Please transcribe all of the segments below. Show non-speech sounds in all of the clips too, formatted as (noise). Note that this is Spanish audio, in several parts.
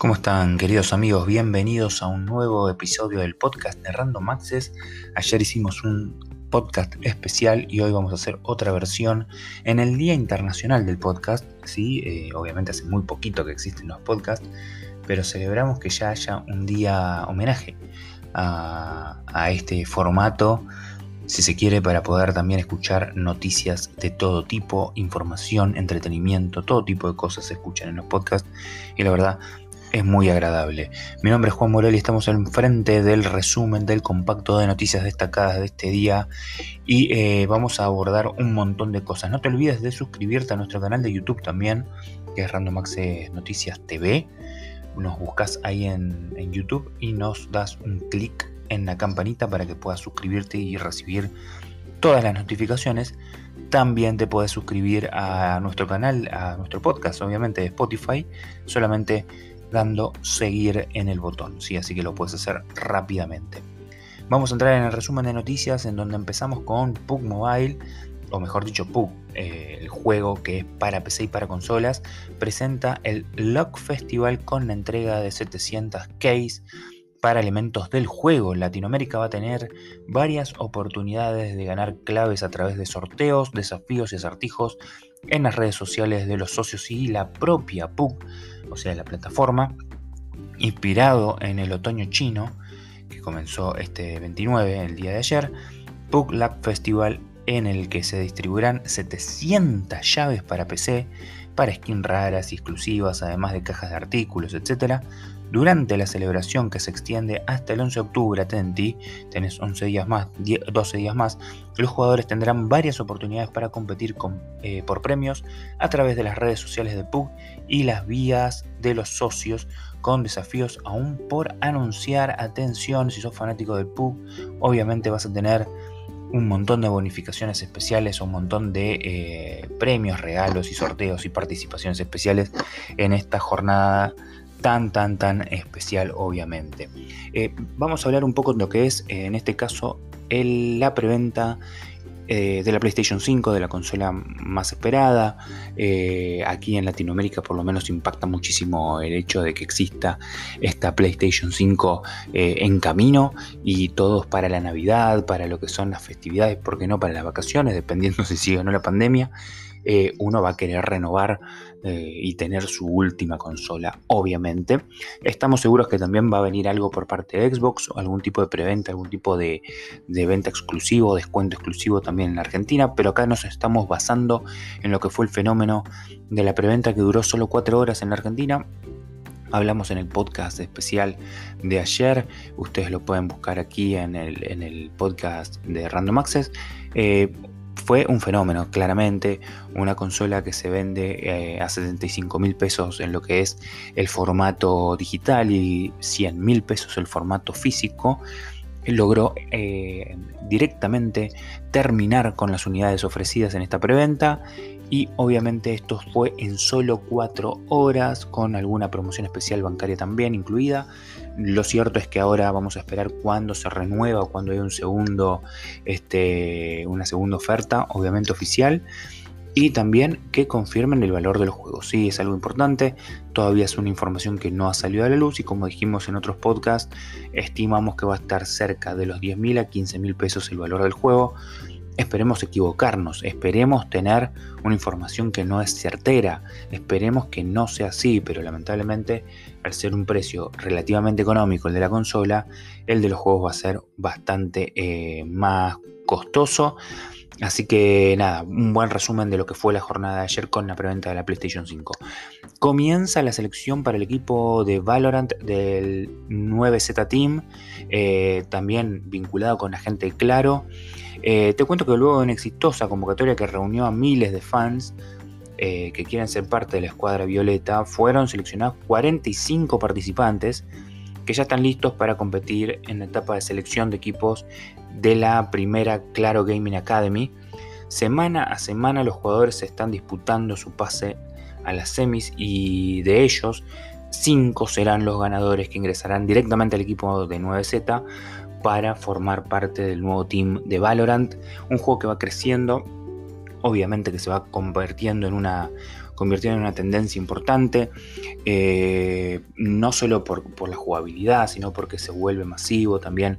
¿Cómo están queridos amigos? Bienvenidos a un nuevo episodio del podcast de Random Access. Ayer hicimos un podcast especial y hoy vamos a hacer otra versión en el Día Internacional del Podcast. Sí, eh, obviamente hace muy poquito que existen los podcasts, pero celebramos que ya haya un día homenaje a, a este formato si se quiere, para poder también escuchar noticias de todo tipo, información, entretenimiento, todo tipo de cosas se escuchan en los podcasts. Y la verdad, es muy agradable. Mi nombre es Juan Morel y estamos en frente del resumen del compacto de noticias destacadas de este día y eh, vamos a abordar un montón de cosas. No te olvides de suscribirte a nuestro canal de YouTube también, que es Random Access Noticias TV. Nos buscas ahí en, en YouTube y nos das un clic en la campanita para que puedas suscribirte y recibir todas las notificaciones. También te puedes suscribir a nuestro canal, a nuestro podcast, obviamente de Spotify, solamente dando seguir en el botón, ¿sí? así que lo puedes hacer rápidamente. Vamos a entrar en el resumen de noticias en donde empezamos con PUG Mobile, o mejor dicho PUG, eh, el juego que es para PC y para consolas, presenta el Lock Festival con la entrega de 700 keys para elementos del juego. Latinoamérica va a tener varias oportunidades de ganar claves a través de sorteos, desafíos y acertijos en las redes sociales de los socios y la propia PUG, o sea, la plataforma, inspirado en el otoño chino, que comenzó este 29, el día de ayer, PUG Lab Festival en el que se distribuirán 700 llaves para PC, para skins raras y exclusivas, además de cajas de artículos, etc., durante la celebración que se extiende hasta el 11 de octubre, atenti, tenés 11 días más, 12 días más, los jugadores tendrán varias oportunidades para competir eh, por premios a través de las redes sociales de PUG y las vías de los socios con desafíos aún por anunciar. Atención, si sos fanático del PUG, obviamente vas a tener un montón de bonificaciones especiales, un montón de eh, premios, regalos y sorteos y participaciones especiales en esta jornada tan, tan, tan especial, obviamente. Eh, vamos a hablar un poco de lo que es, eh, en este caso, la preventa eh, de la PlayStation 5, de la consola más esperada. aquí en Latinoamérica por lo menos impacta muchísimo el hecho de que exista esta PlayStation 5 en camino y todos para la Navidad, para lo que son las festividades, porque no para las vacaciones, dependiendo (laughs) si sigue o no la pandemia. Uno va a querer renovar eh, y tener su última consola, obviamente. Estamos seguros que también va a venir algo por parte de Xbox, algún tipo de preventa, algún tipo de, venta exclusivo, descuento exclusivo también en Argentina, pero acá nos estamos basando en lo que fue el fenómeno de la preventa que duró solo 4 horas en la Argentina hablamos en el podcast especial de ayer. Ustedes lo pueden buscar aquí en el, podcast de Random Access. Eh, fue un fenómeno, claramente, una consola que se vende eh, a 75 mil pesos en lo que es el formato digital y 100 mil pesos el formato físico, logró eh, directamente terminar con las unidades ofrecidas en esta preventa y obviamente esto fue en solo 4 horas con alguna promoción especial bancaria también incluida. Lo cierto es que ahora vamos a esperar cuando se renueva o cuando hay un segundo, este, una segunda oferta, obviamente oficial. Y también que confirmen el valor de los juegos. Sí, es algo importante. Todavía es una información que no ha salido a la luz y como dijimos en otros podcasts, estimamos que va a estar cerca de los 10.000 a 15.000 pesos el valor del juego. Esperemos equivocarnos, esperemos tener una información que no es certera, esperemos que no sea así, pero lamentablemente al ser un precio relativamente económico el de la consola, el de los juegos va a ser bastante eh, más costoso. Así que nada, un buen resumen de lo que fue la jornada de ayer con la preventa de la PlayStation 5. Comienza la selección para el equipo de Valorant del 9Z Team, eh, también vinculado con la gente Claro. Eh, te cuento que luego de una exitosa convocatoria que reunió a miles de fans eh, que quieren ser parte de la escuadra violeta, fueron seleccionados 45 participantes que ya están listos para competir en la etapa de selección de equipos de la primera Claro Gaming Academy. Semana a semana los jugadores están disputando su pase a las semis y de ellos 5 serán los ganadores que ingresarán directamente al equipo de 9Z para formar parte del nuevo team de Valorant, un juego que va creciendo, obviamente que se va convirtiendo en una convirtieron en una tendencia importante, eh, no solo por, la jugabilidad, sino porque se vuelve masivo también,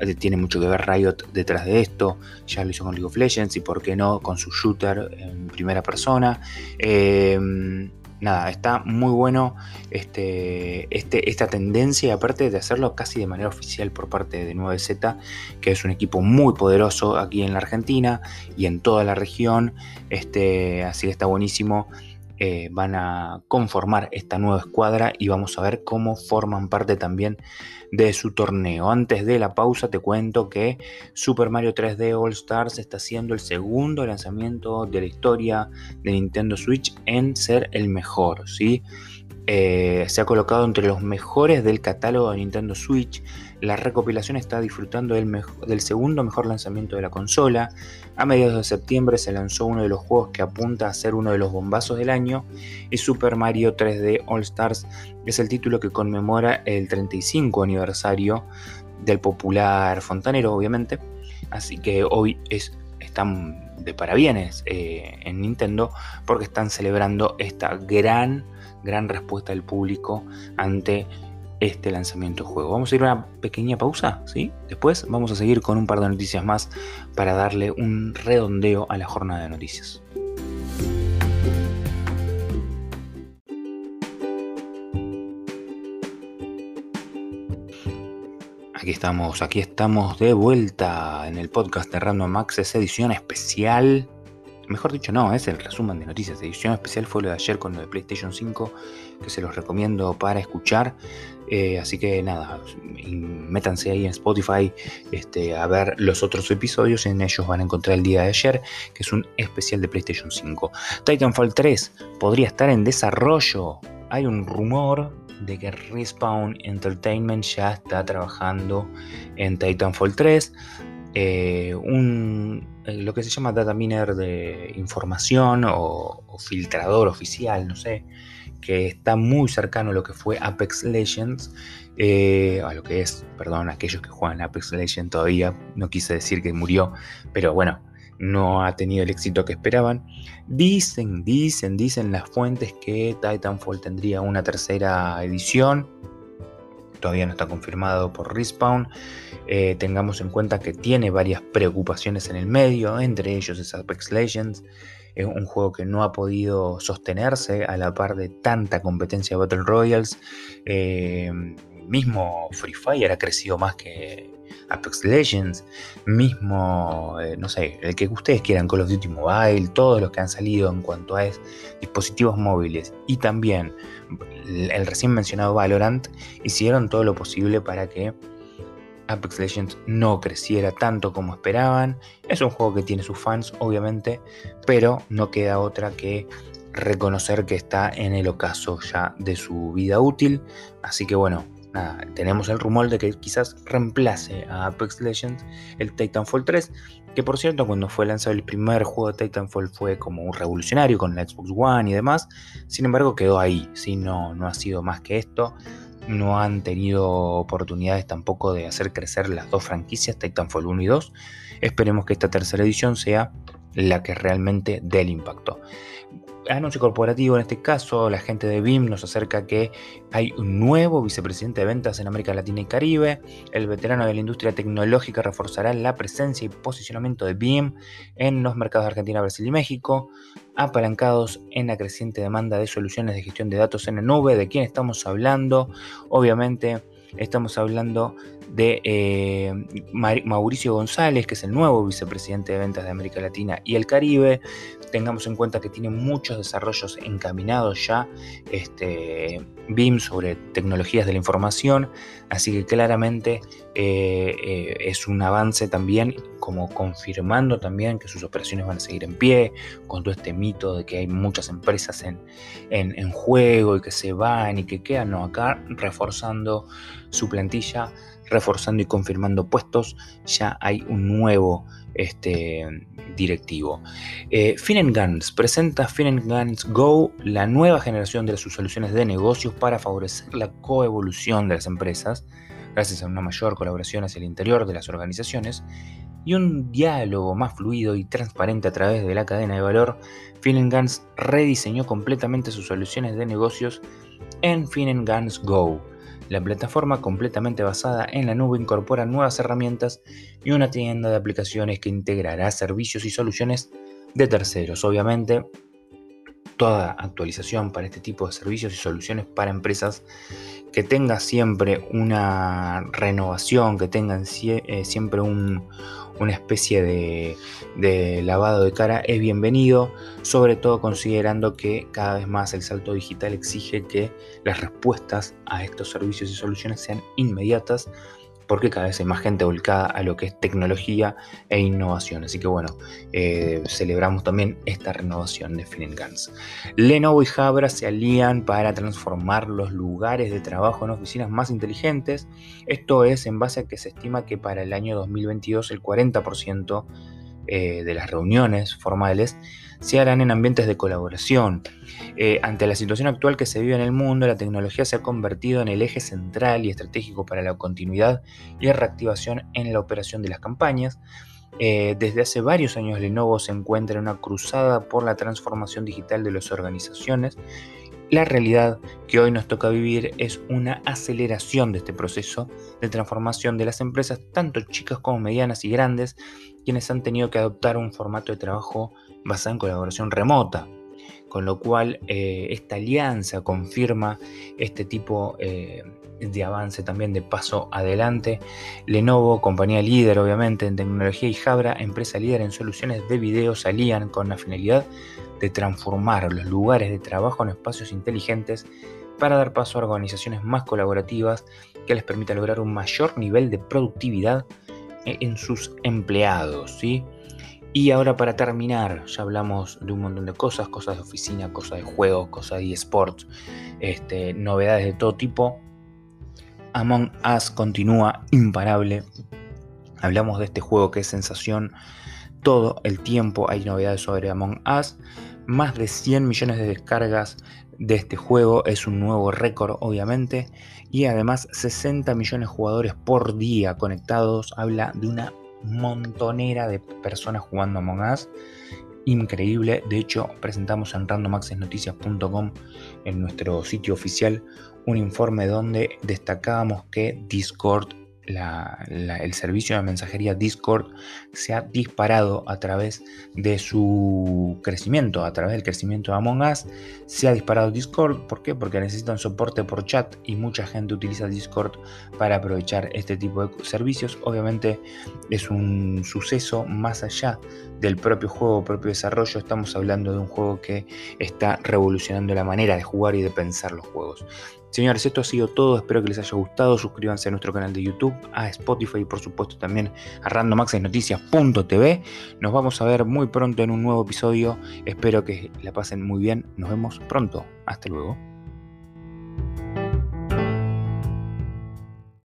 eh, tiene mucho que ver Riot detrás de esto, ya lo hizo con League of Legends y por qué no con su shooter en primera persona. Eh, nada, está muy bueno este, este, esta tendencia aparte de hacerlo casi de manera oficial por parte de 9Z, que es un equipo muy poderoso aquí en la Argentina y en toda la región, este, así que está buenísimo. Eh, van a conformar esta nueva escuadra y vamos a ver cómo forman parte también de su torneo. Antes de la pausa te cuento que Super Mario 3D All Stars está siendo el segundo lanzamiento de la historia de Nintendo Switch en ser el mejor, ¿sí? Eh, se ha colocado entre los mejores del catálogo de Nintendo Switch. La recopilación está disfrutando del, segundo mejor lanzamiento de la consola. A mediados de septiembre se lanzó uno de los juegos que apunta a ser uno de los bombazos del año y Super Mario 3D All Stars es el título que conmemora el 35 aniversario del popular fontanero, obviamente. Así que hoy es, están de parabienes eh, en Nintendo porque están celebrando esta gran gran respuesta del público ante este lanzamiento de juego. Vamos a ir a una pequeña pausa, ¿sí? Después vamos a seguir con un par de noticias más para darle un redondeo a la jornada de noticias. Aquí estamos, aquí estamos de vuelta en el podcast de Random Access edición especial Mejor dicho, no, es el resumen de noticias. Edición especial fue lo de ayer con lo de PlayStation 5, que se los recomiendo para escuchar. Eh, así que nada, métanse ahí en Spotify este, a ver los otros episodios. En ellos van a encontrar el día de ayer, que es un especial de PlayStation 5. Titanfall 3 podría estar en desarrollo. Hay un rumor de que Respawn Entertainment ya está trabajando en Titanfall 3. Eh, un, eh, lo que se llama data miner de información o, filtrador oficial, no sé, que está muy cercano a lo que fue Apex Legends, eh, a lo que es, perdón, aquellos que juegan Apex Legends todavía, no quise decir que murió, pero bueno, no ha tenido el éxito que esperaban. Dicen, dicen, dicen las fuentes que Titanfall tendría una tercera edición todavía no está confirmado por Respawn. Eh, tengamos en cuenta que tiene varias preocupaciones en el medio, entre ellos es Apex Legends, es un juego que no ha podido sostenerse a la par de tanta competencia Battle Royals. Eh, mismo Free Fire ha crecido más que Apex Legends, mismo, eh, no sé, el que ustedes quieran, Call of Duty Mobile, todos los que han salido en cuanto a dispositivos móviles y también el recién mencionado Valorant, hicieron todo lo posible para que Apex Legends no creciera tanto como esperaban. Es un juego que tiene sus fans, obviamente, pero no queda otra que reconocer que está en el ocaso ya de su vida útil. Así que bueno, tenemos el rumor de que quizás reemplace a Apex Legends el Titanfall 3, que por cierto cuando fue lanzado el primer juego de Titanfall fue como un revolucionario con la Xbox One y demás, sin embargo quedó ahí, ¿sí? no, no ha sido más que esto, no han tenido oportunidades tampoco de hacer crecer las dos franquicias, Titanfall 1 y 2, esperemos que esta tercera edición sea la que realmente dé el impacto anuncio corporativo en este caso, la gente de BIM nos acerca que hay un nuevo vicepresidente de ventas en América Latina y Caribe. El veterano de la industria tecnológica reforzará la presencia y posicionamiento de BIM en los mercados de Argentina, Brasil y México, apalancados en la creciente demanda de soluciones de gestión de datos en la nube. ¿De quién estamos hablando? Obviamente Estamos hablando de eh, Mauricio González, que es el nuevo vicepresidente de ventas de América Latina y el Caribe. Tengamos en cuenta que tiene muchos desarrollos encaminados ya, este, BIM sobre tecnologías de la información, así que claramente eh, eh, es un avance también, como confirmando también que sus operaciones van a seguir en pie, con todo este mito de que hay muchas empresas en, en juego y que se van y que quedan, no, acá reforzando su plantilla, reforzando y confirmando puestos, ya hay un nuevo este, directivo. Eh, Guns presenta Guns Go, la nueva generación de sus soluciones de negocios para favorecer la coevolución de las empresas, gracias a una mayor colaboración hacia el interior de las organizaciones y un diálogo más fluido y transparente a través de la cadena de valor, Finnegan's rediseñó completamente sus soluciones de negocios en Finnegan's Go. La plataforma completamente basada en la nube incorpora nuevas herramientas y una tienda de aplicaciones que integrará servicios y soluciones de terceros. Obviamente, toda actualización para este tipo de servicios y soluciones para empresas que tenga siempre una renovación, que tengan eh, siempre una especie de, lavado de cara es bienvenido, sobre todo considerando que cada vez más el salto digital exige que las respuestas a estos servicios y soluciones sean inmediatas porque cada vez hay más gente volcada a lo que es tecnología e innovación. Así que bueno, eh, celebramos también esta renovación de Finnegan's. Lenovo y Jabra se alían para transformar los lugares de trabajo en oficinas más inteligentes. Esto es en base a que se estima que para el año 2022 el 40% eh, de las reuniones formales se harán en ambientes de colaboración. Eh, ante la situación actual que se vive en el mundo, la tecnología se ha convertido en el eje central y estratégico para la continuidad y reactivación en la operación de las campañas. Eh, desde hace varios años Lenovo se encuentra en una cruzada por la transformación digital de las organizaciones. La realidad que hoy nos toca vivir es una aceleración de este proceso de transformación de las empresas, tanto chicas como medianas y grandes, quienes han tenido que adoptar un formato de trabajo basado en colaboración remota, con lo cual eh, esta alianza confirma este tipo eh, de avance también de paso adelante. Lenovo, compañía líder obviamente en tecnología y Jabra, empresa líder en soluciones de video, salían con la finalidad de transformar los lugares de trabajo en espacios inteligentes para dar paso a organizaciones más colaborativas que les permita lograr un mayor nivel de productividad en sus empleados. ¿sí? Y ahora para terminar, ya hablamos de un montón de cosas, cosas de oficina, cosas de juego, cosas de esports, este, novedades de todo tipo. Among Us continúa imparable. Hablamos de este juego que es sensación. Todo el tiempo hay novedades sobre Among Us. Más de 100 millones de descargas de este juego. Es un nuevo récord, obviamente. Y además 60 millones de jugadores por día conectados. Habla de una montonera de personas jugando Among Us. Increíble. De hecho, presentamos en randomaccessnoticias.com en nuestro sitio oficial un informe donde destacábamos que Discord el servicio de mensajería Discord se ha disparado a través de su crecimiento, a través del crecimiento de Among Us. Se ha disparado Discord, ¿por qué? Porque necesitan soporte por chat y mucha gente utiliza Discord para aprovechar este tipo de servicios. Obviamente es un suceso más allá del propio juego, propio desarrollo. Estamos hablando de un juego que está revolucionando la manera de jugar y de pensar los juegos. Señores, esto ha sido todo. Espero que les haya gustado. Suscríbanse a nuestro canal de YouTube, a Spotify y por supuesto también a randomaxesnoticias.tv. Nos vamos a ver muy pronto en un nuevo episodio. Espero que la pasen muy bien. Nos vemos pronto. Hasta luego.